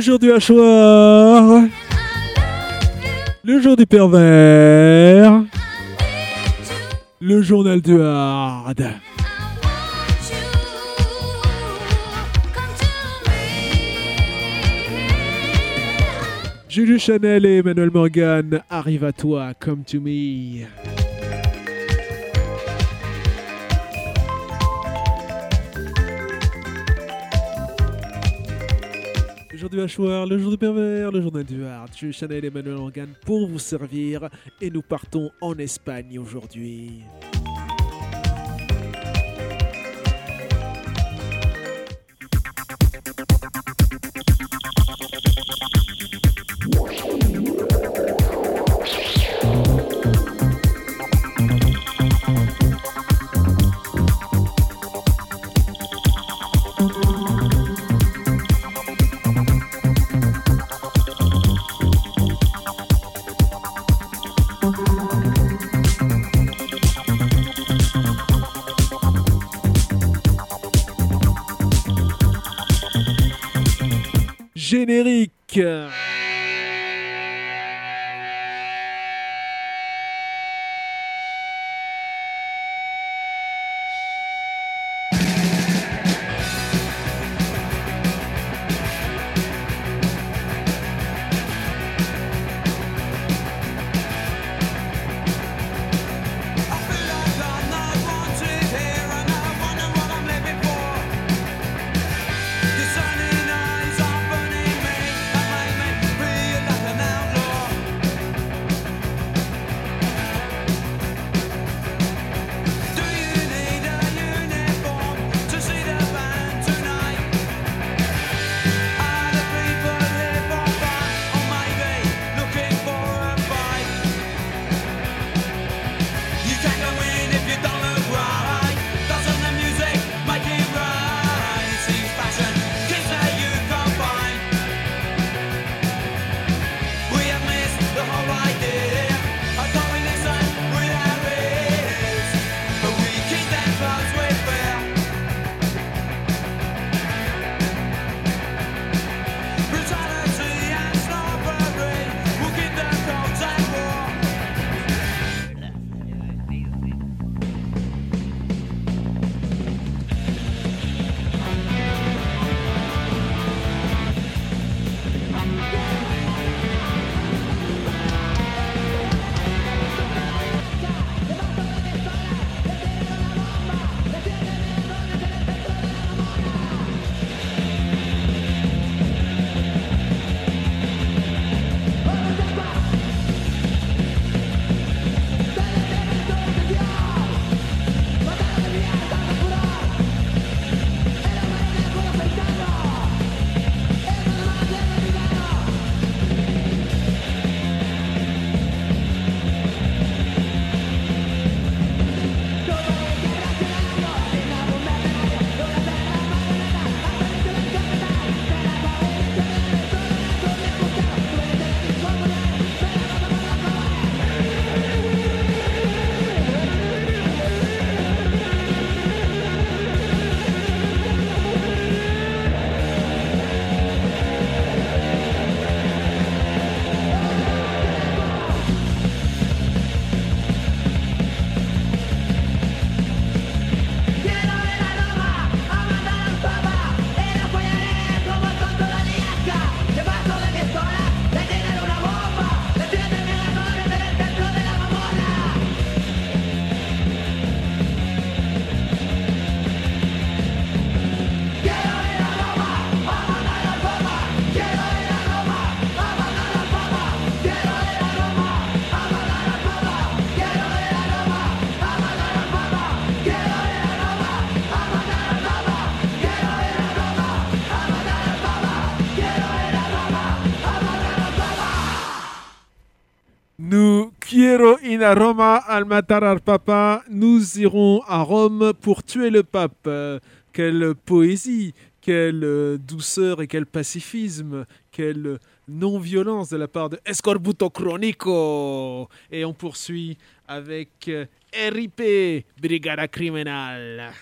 le jour du hachoir, le jour du pervers, le journal du hard. Julie Chanel et Emmanuel Morgan, arrive à toi, come to me. Le jour du hachoir, le jour du pervers, le journal du hard. Je suis Chanel Emmanuel Angan pour vous servir et nous partons en Espagne aujourd'hui. la Roma al matar al Papa. Nous irons à Rome pour tuer le pape. quelle poésie, quelle douceur et quel pacifisme, quelle non-violence de la part de Escorbuto Cronico. Et on poursuit avec RIP, Brigada Criminal.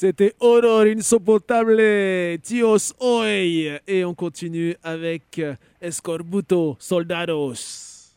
C'était Horror Insoportable, Dios Hoy. Et on continue avec euh, Escorbuto Soldados.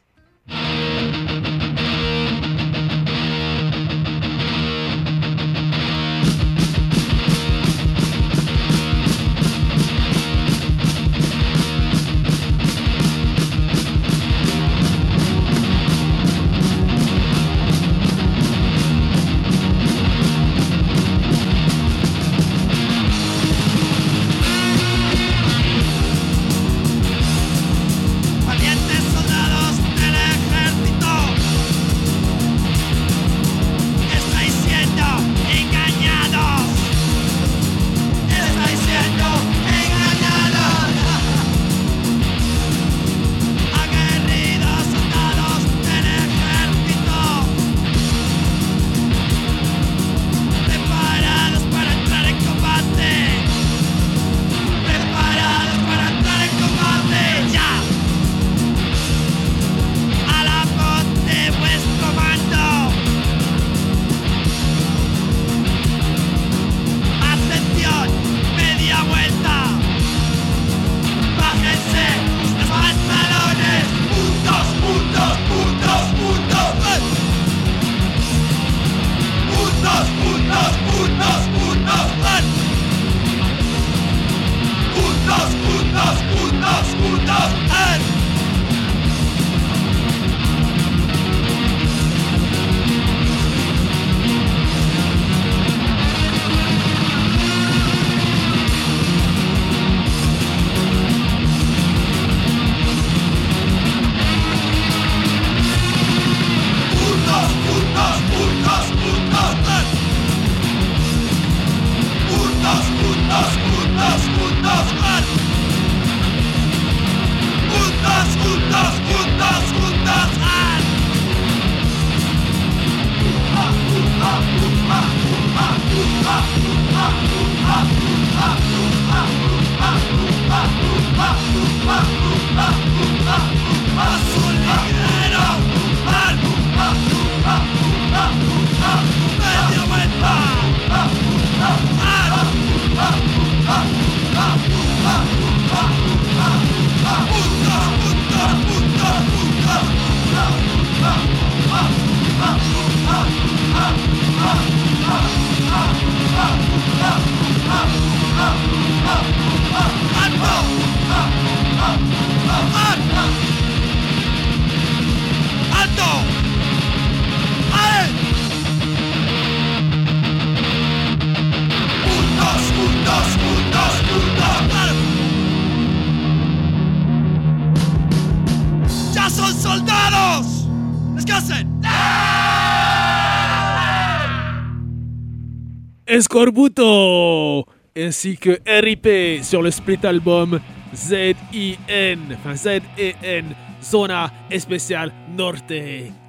Escorbuto ainsi que RIP sur le split album Z-I-N, enfin Z-E-N, Zona Especial Norte,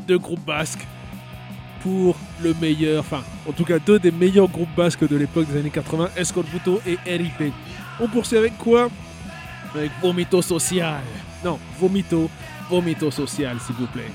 deux groupes basques pour le meilleur, enfin en tout cas deux des meilleurs groupes basques de l'époque des années 80, Escorbuto et RIP. On poursuit avec quoi? Avec Vomito Social. Non, Vomito, Vomito Social s'il vous plaît.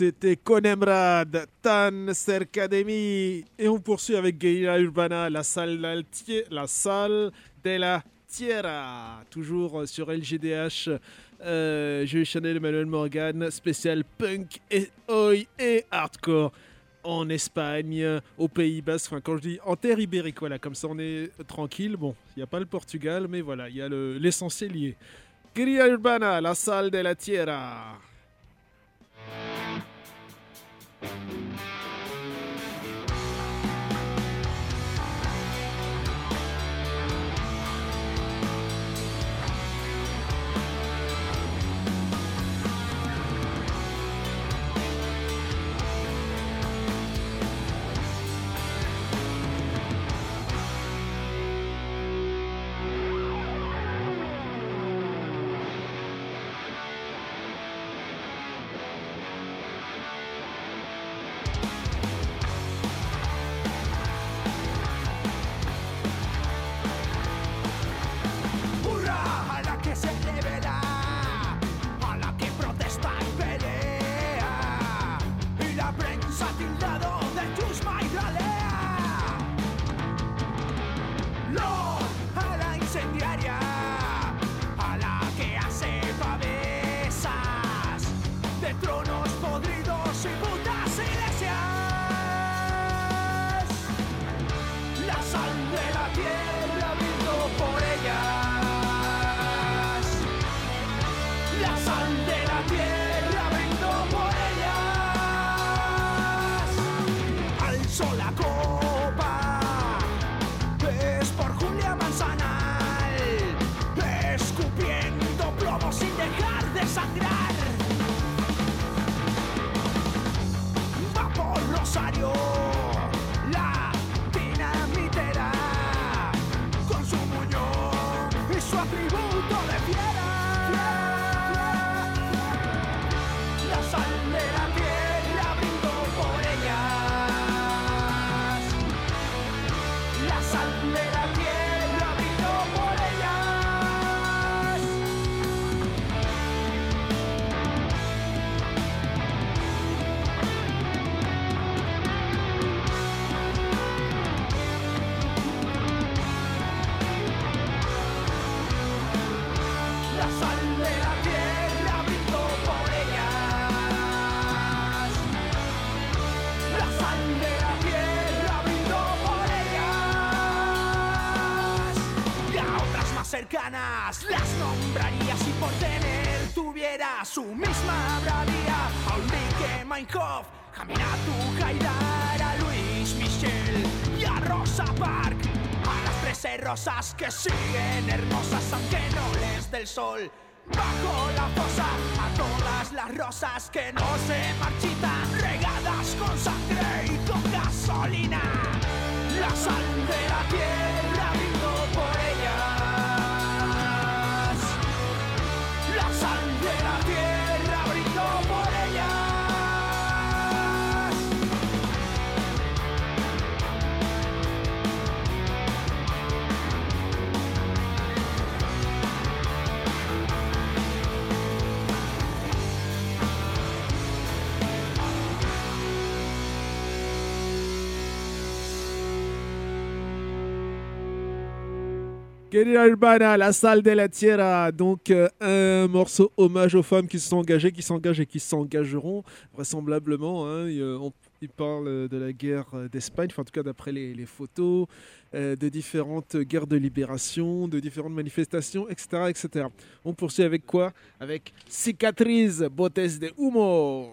C'était Conemrad, Tan Cercademy. Et on poursuit avec Guerilla Urbana, la salle, la salle de la Tierra. Toujours sur LGDH. Euh, Chanel, Emmanuel Morgan, spécial punk et oi et hardcore en Espagne, aux Pays Basques. Enfin, quand je dis en terre ibérique, voilà, comme ça on est tranquille. Bon, il n'y a pas le Portugal, mais voilà, il y a le- l'essentiel lié. Guerilla Urbana, la salle de la Tierra. Thank you. Ulrike Meinhof, Jamina Tujaidar, a Luis Michel y a Rosa Park. A las trece rosas que siguen hermosas aunque no les dé el sol. Bajo la fosa a todas las rosas que no se marchitan, regadas con sangre y con gasolina. La sal de la tierra Guerilla Urbana, la salle de la Tierra. Donc, euh, un morceau hommage aux femmes qui se sont engagées, qui s'engagent et qui s'engageront, vraisemblablement. hein. Euh, il parle de la guerre d'Espagne, enfin, en tout cas d'après les, les photos, euh, de différentes guerres de libération, de différentes manifestations, etc. etc. On poursuit avec quoi? Avec Cicatrice, Botes de Humo.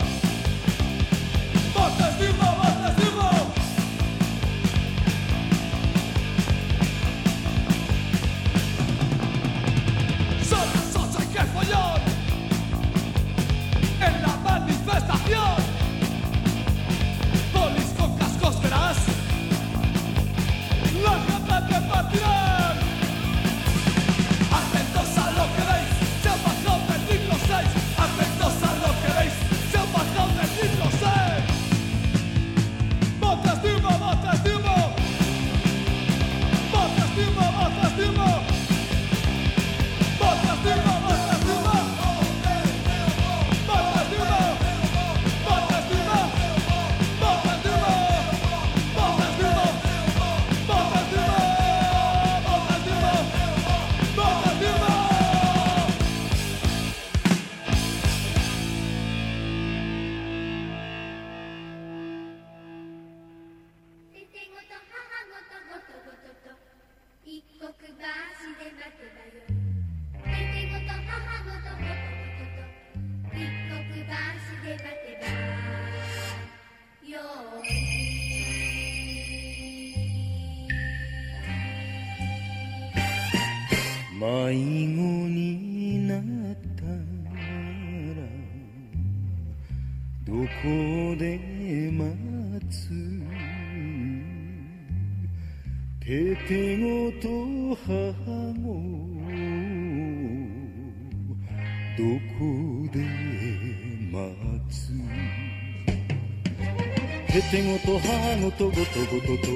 テテゴと母ごとごとごとと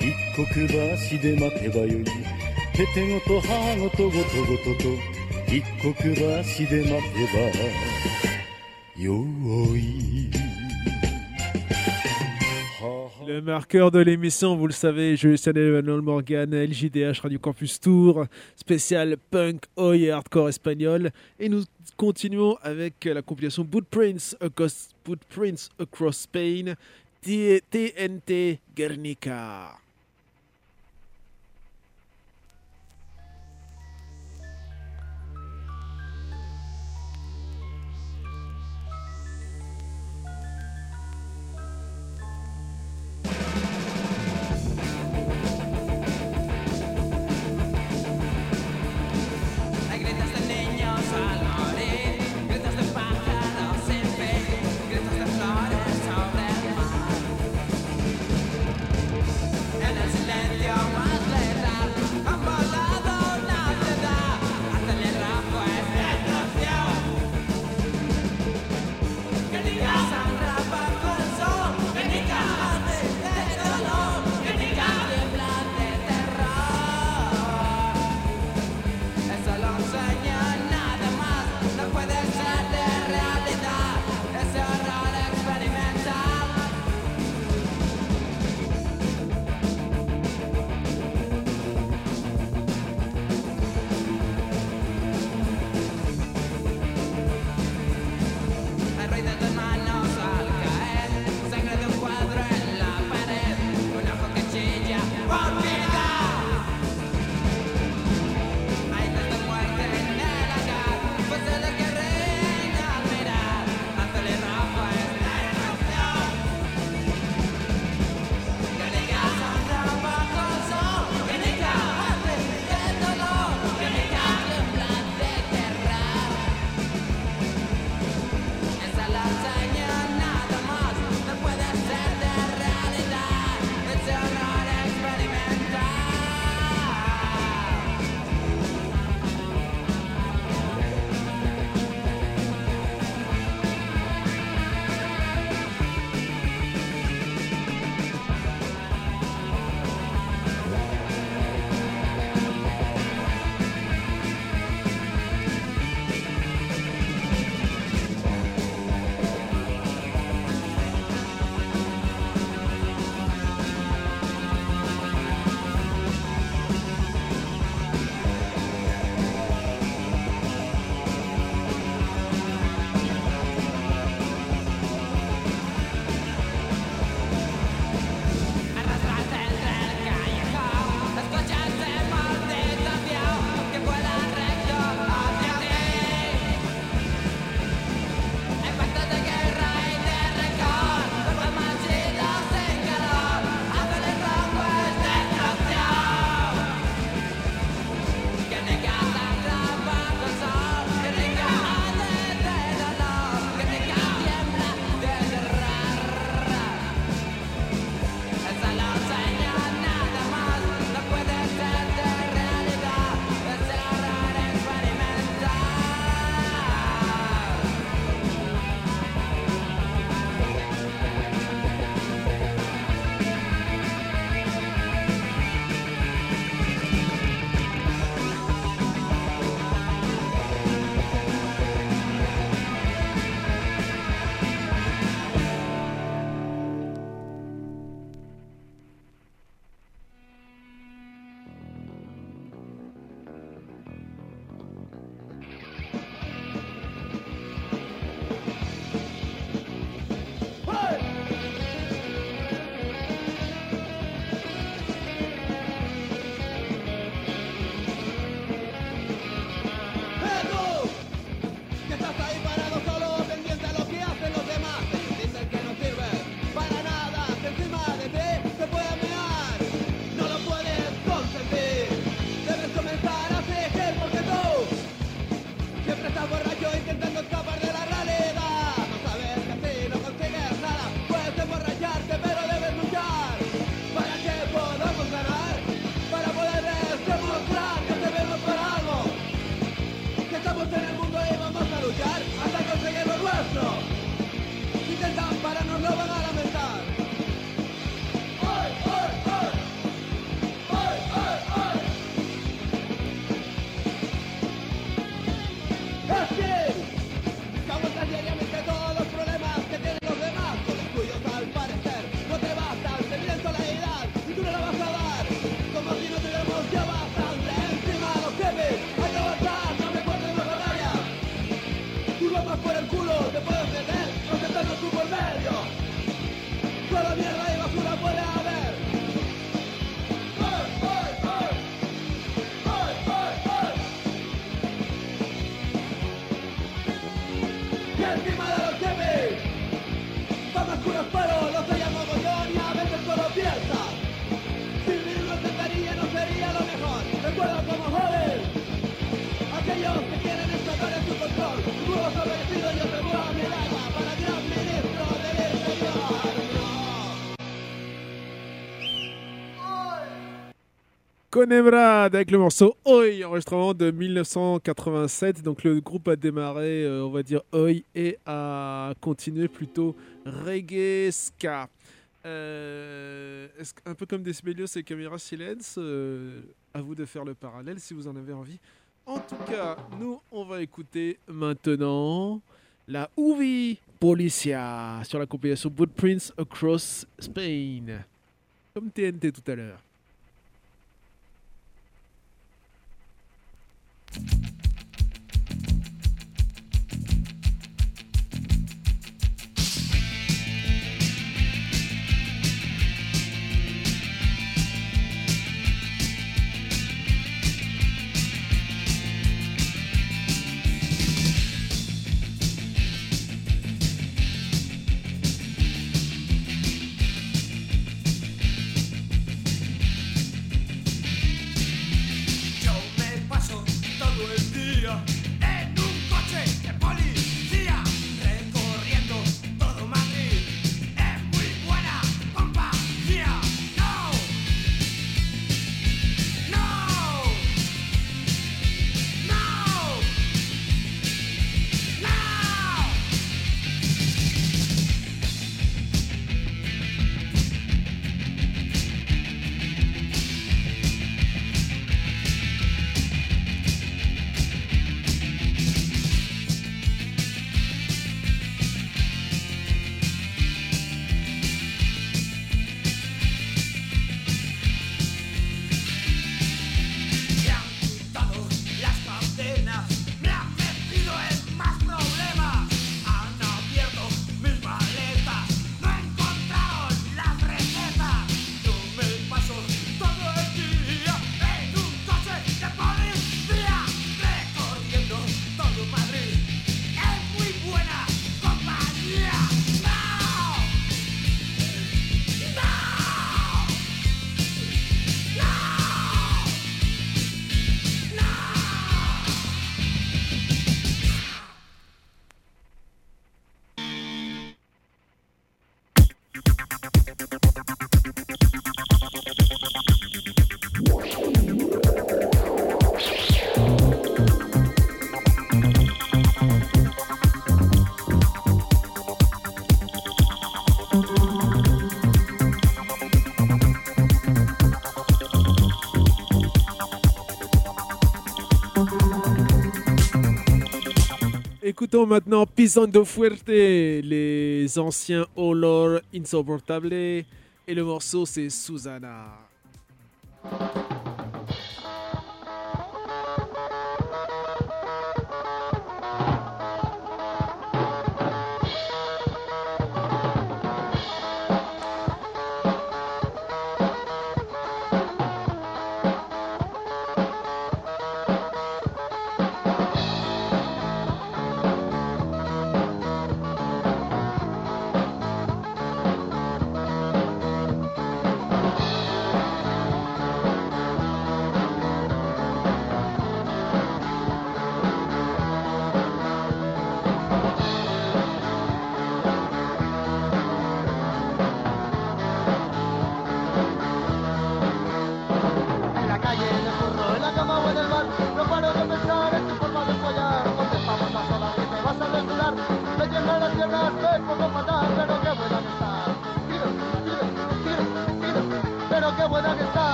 一刻橋で待てばよいテテゴと母ごとごとごとと一刻橋で待てばよい Le marqueur de l'émission, vous le savez, je suis Emmanuel Morgan, LJDH Radio Campus Tour, spécial punk, oi et hardcore espagnol. Et nous continuons avec la compilation Footprints Across, Footprints Across Spain, T- TNT Guernica. Avec le morceau Oi, enregistrement de 1987. Donc le groupe a démarré, euh, on va dire Oi, et a continué plutôt reggae ska. Euh, un peu comme Decibelios et Camera Silence, euh, à vous de faire le parallèle si vous en avez envie. En tout cas, nous, on va écouter maintenant la Uvi Policia sur la compilation Footprints Across Spain. Comme TNT tout à l'heure. écoutons maintenant Pison de Fuerte, les anciens Olor Insoportable. Et le morceau, c'est Susanna.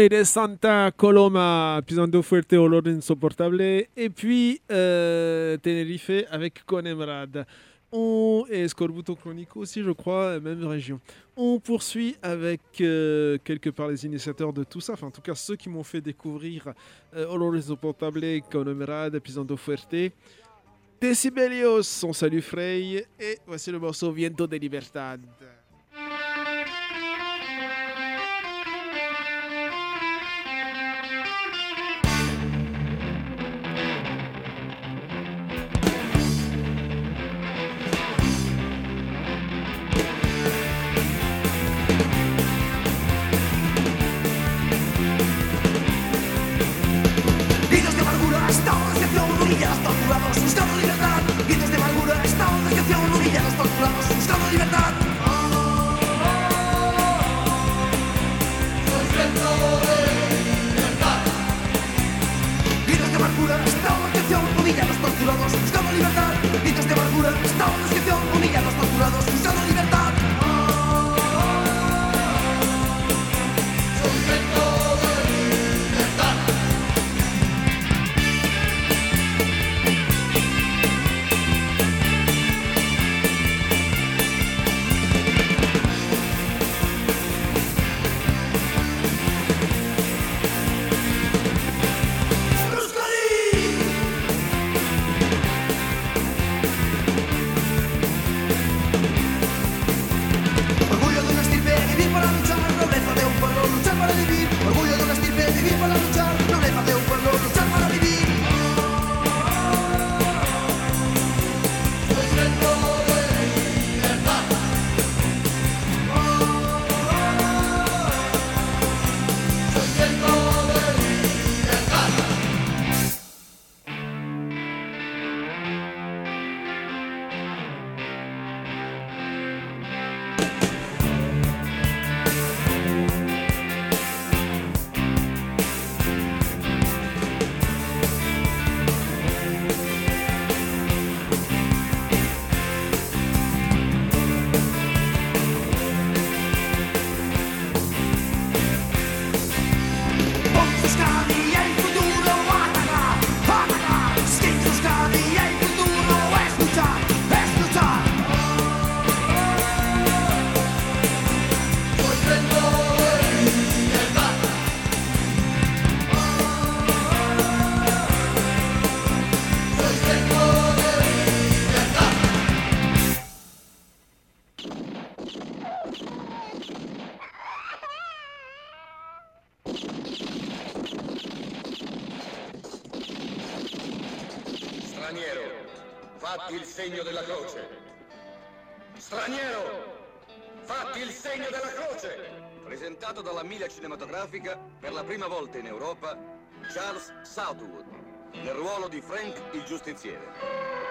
Hoy de Santa Coloma, pisando fuerte olor insoportable. Et puis euh, Tenerife avec Conemrad. On et Scorbuto Chronico aussi, je crois, même région. On poursuit avec euh, quelque part les initiateurs de tout ça, enfin en tout cas ceux qui m'ont fait découvrir euh, Olor insoportable, Conemrad, Pisando fuerte. Decibelios, on salue Frey. Et voici le morceau Viento de Libertad. floss. Segno della croce. Straniero, fatti il segno della croce. Presentato dalla Mila Cinematografica per la prima volta in Europa, Charles Southwood, nel ruolo di Frank il giustiziere.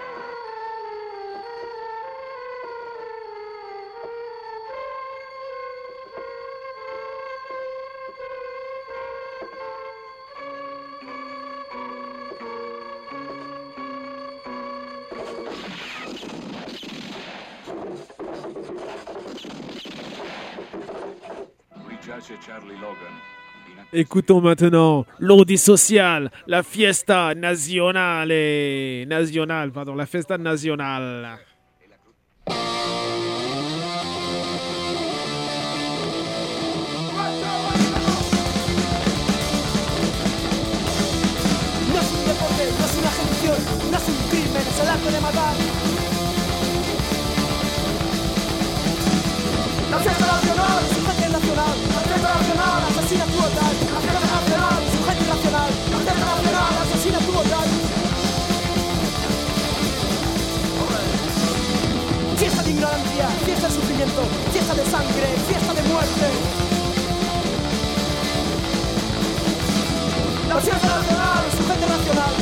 Écoutons maintenant l'audi social, la fiesta nazionale. Nationale, pardon, la fiesta nazionale. No es un deporte, no es una ejecución, no es un crimen, es el arte de matar. Fiesta de sangre, fiesta de muerte. La fiesta nacional, su gente nacional.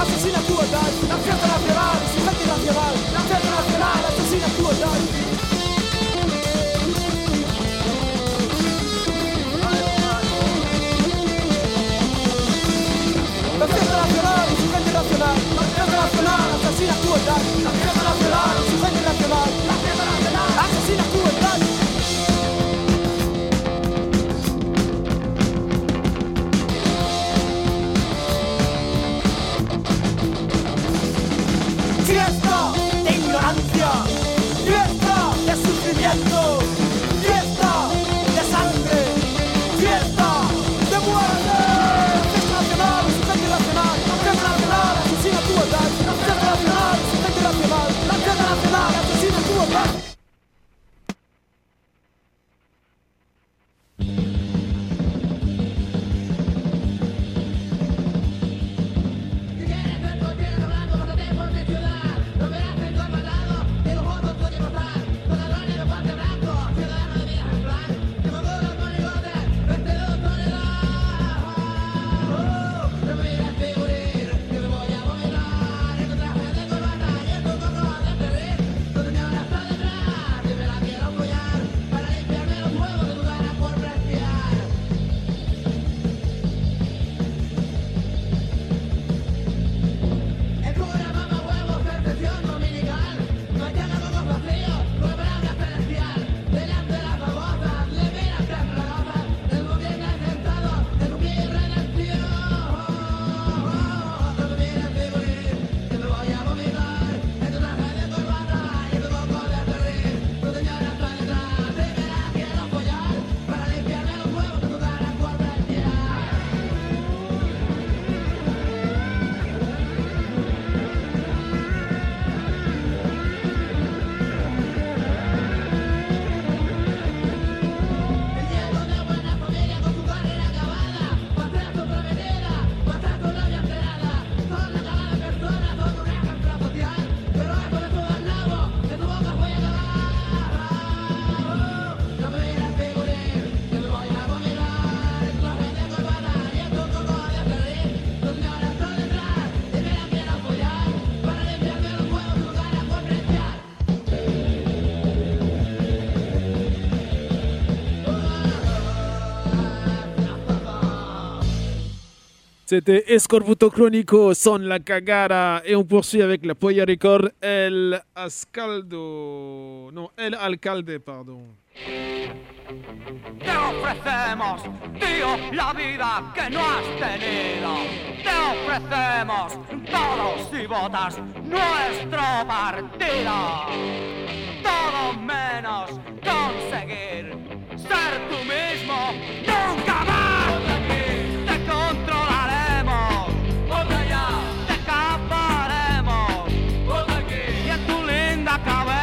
Asesina hotel. La fiesta nacional, su gente nacional. La fiesta nacional, C'était Escorbuto Cronico, Son la cagara. Et on poursuit avec la Poya Record, El Ascaldo. Non, El Alcalde, pardon. Te ofrecemos, tío, la vida que no has tenido. Te ofrecemos todos y votas nuestro partido. Todo menos conseguir ser tú mismo nunca más. acaba.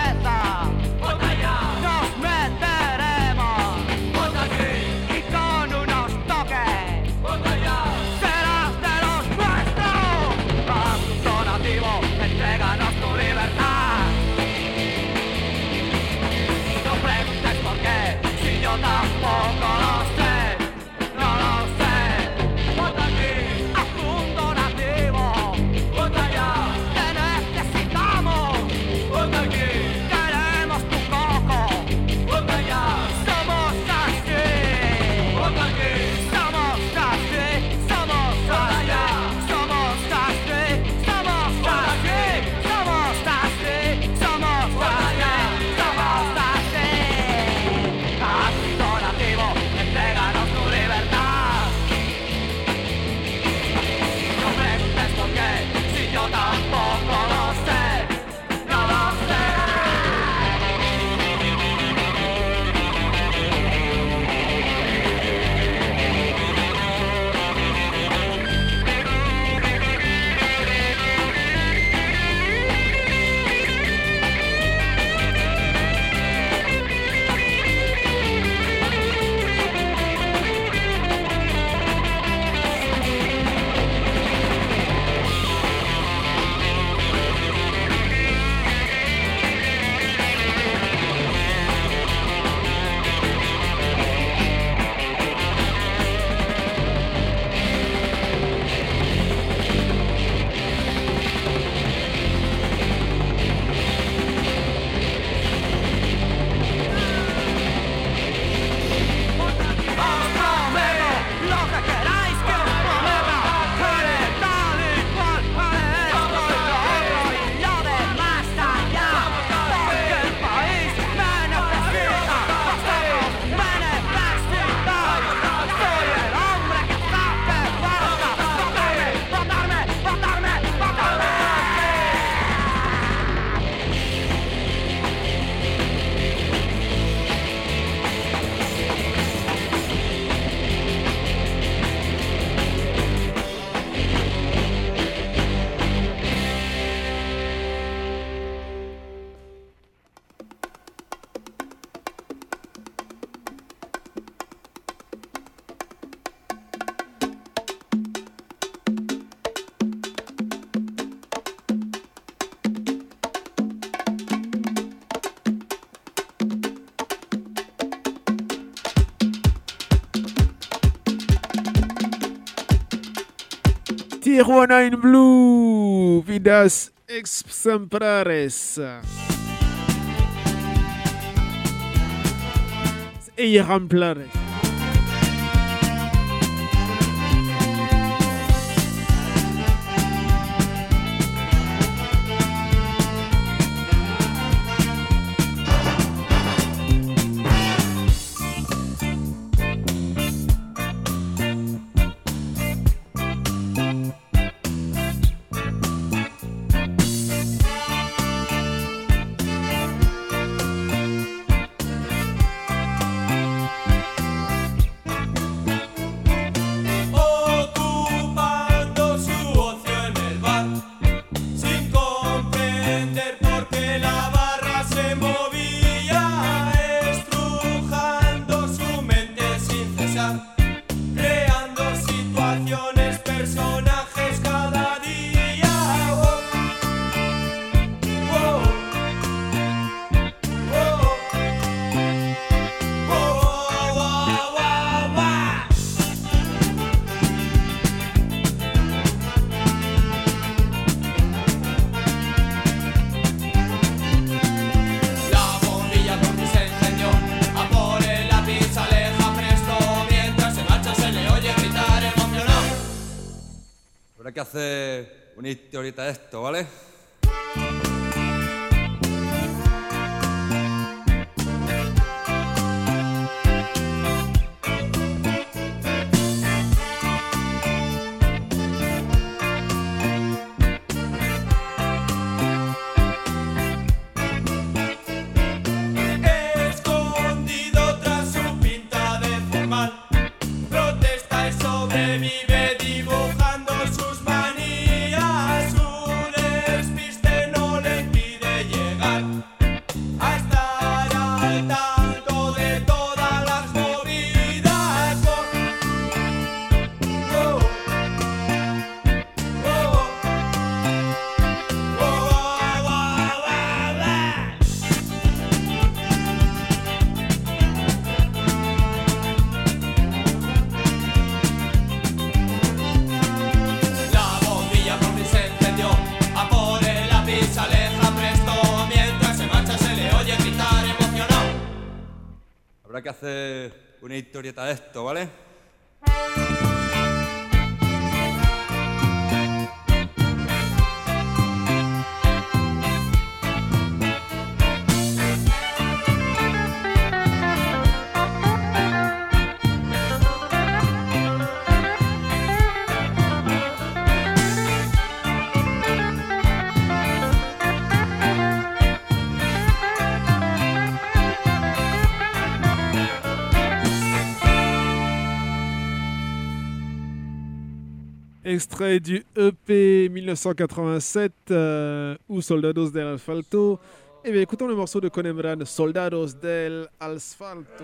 Tijuana in Blue, Vidas das Exemplares. Exemplares. ahorita historieta de esto, ¿vale? extrait du EP 1987 euh, ou Soldados del Asfalto. Eh bien, écoutons le morceau de Conemran, Soldados del Asfalto.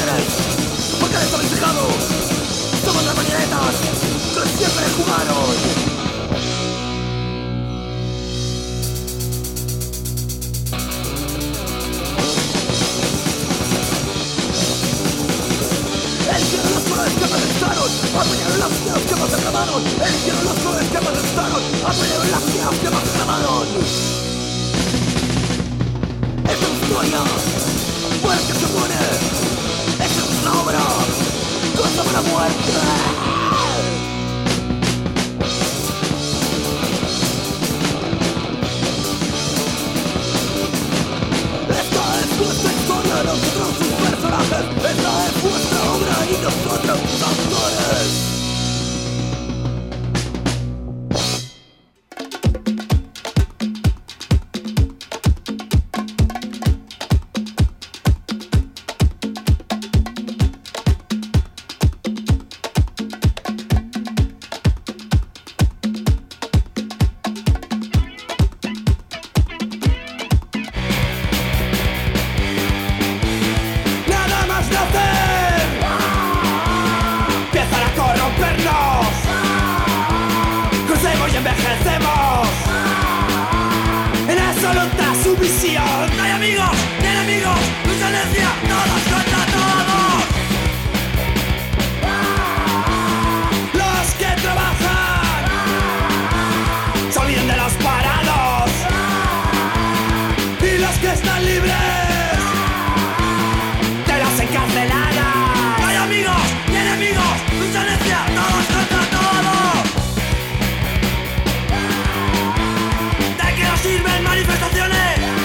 quieres? ¿Por qué estás fijado? Somos las mañanetas